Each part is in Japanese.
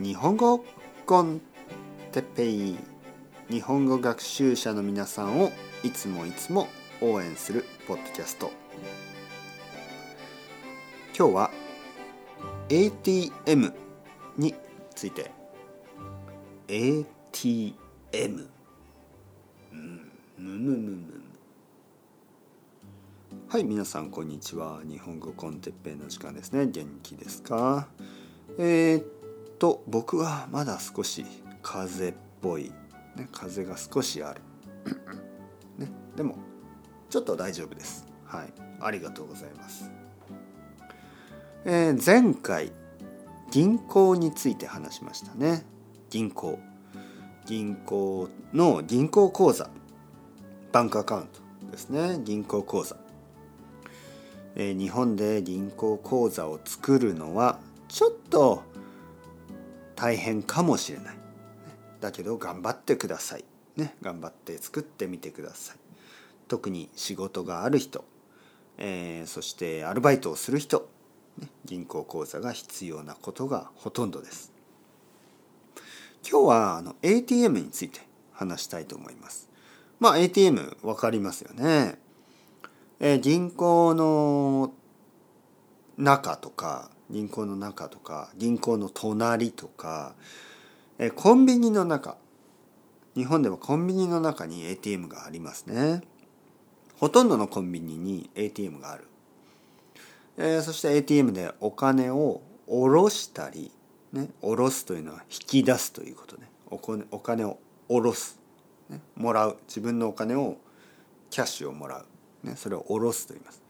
日本語コンテッペイ日本語学習者の皆さんをいつもいつも応援するポッドキャスト。今日は ATM について。ATM うん。むむむむはい皆さんこんにちは。日本語コンテッペイの時間ですね。元気ですか？えー、と僕はまだ少し風っぽい、ね、風が少しある、ね、でもちょっと大丈夫です。はい。ありがとうございます。えー、前回銀行について話しましたね。銀行。銀行の銀行口座。バンクアカウントですね。銀行口座。え日本で銀行口座を作るのはちょっと大変かもしれない。だけど頑張ってください。ね、頑張って作ってみてください。特に仕事がある人、えー、そしてアルバイトをする人、ね、銀行口座が必要なことがほとんどです。今日はあの ATM について話したいと思います。まあ ATM 分かりますよね。えー、銀行の中とか銀行の中とか銀行の隣とか、え、コンビニの中。日本ではコンビニの中に ATM がありますね。ほとんどのコンビニに ATM がある、えー、そして ATM でお金を下ろしたりね下ろすというのは引き出すということね。お金お金を下ろす、ね、もらう。自分のお金をキャッシュをもらう。ね、それを下ろすと言います。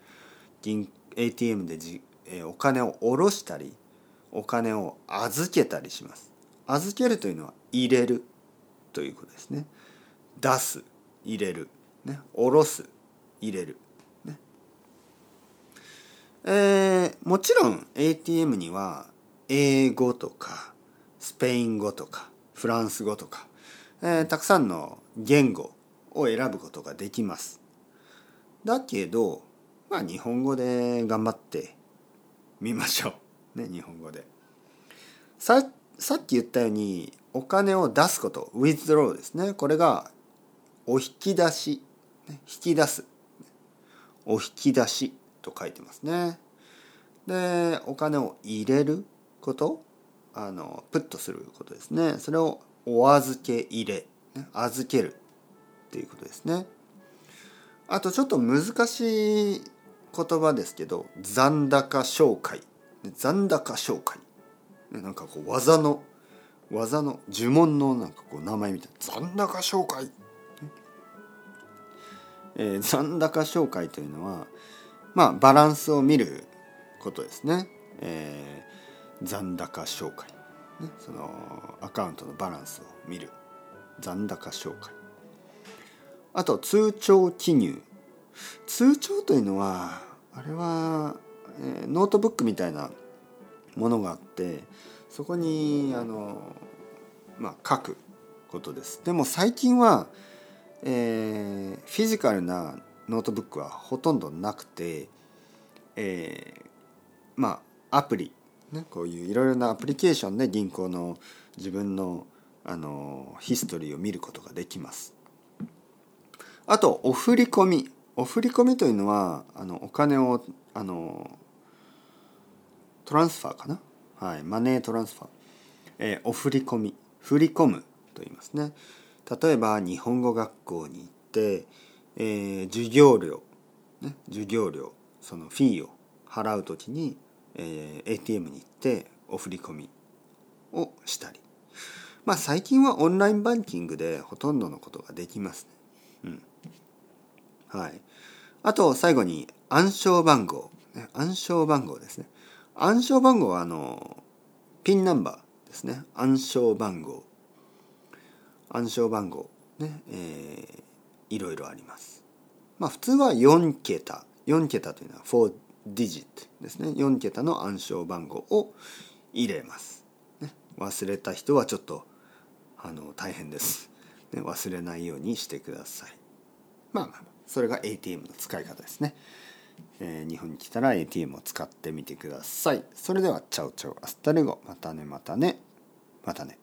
銀 ATM でじ、お金を下ろしたりお金を預けたりします。預けるというのは入れるということですね。出す入れる、ね、下ろす入れる、ねえー、もちろん ATM には英語とかスペイン語とかフランス語とか、えー、たくさんの言語を選ぶことができます。だけどまあ日本語で頑張ってみましょう。ね日本語で。ささっき言ったようにお金を出すこと withdraw ですねこれがお引き出し引き出すお引き出しと書いてますね。でお金を入れることあのプットすることですねそれをお預け入れ預けるっていうことですね。あとちょっと難しい言葉ですけど残高紹介。残高紹介。なんかこう技の技の呪文のなんかこう名前みたいな。残高紹介、えー、残高照会というのはまあバランスを見ることですね、えー、残高照会、ね、そのアカウントのバランスを見る。残高照会。あと通帳記入。通帳というのはあれは、えー、ノートブックみたいなものがあってそこにあの、まあ、書くことですでも最近は、えー、フィジカルなノートブックはほとんどなくて、えー、まあアプリ、ね、こういういろいろなアプリケーションで銀行の自分のあのヒストリーを見ることができます。あとお振り込みお振り込みというのはあのお金をあの transfer かな、はい、マネートランスファー、えー、お振り込み。振り込むと言いますね。例えば日本語学校に行って、えー、授業料、ね、授業料そのフィーを払う時に、えー、ATM に行ってお振り込みをしたり。まあ最近はオンラインバンキングでほとんどのことができますね。うん。はい、あと最後に暗証番号、暗証番号ですね。暗証番号はあのピンナンバーですね。暗証番号。暗証番号。ねえー、いろいろあります。まあ普通は4桁。4桁というのは4 digit ですね。4桁の暗証番号を入れます、ね、忘れた人はちょっとあの大変です、ね、忘れないようにしてください。まあまあ。それが ATM の使い方ですね、えー、日本に来たら ATM を使ってみてください。それではチャウチャウアスタルゴ。またねまたね。またね。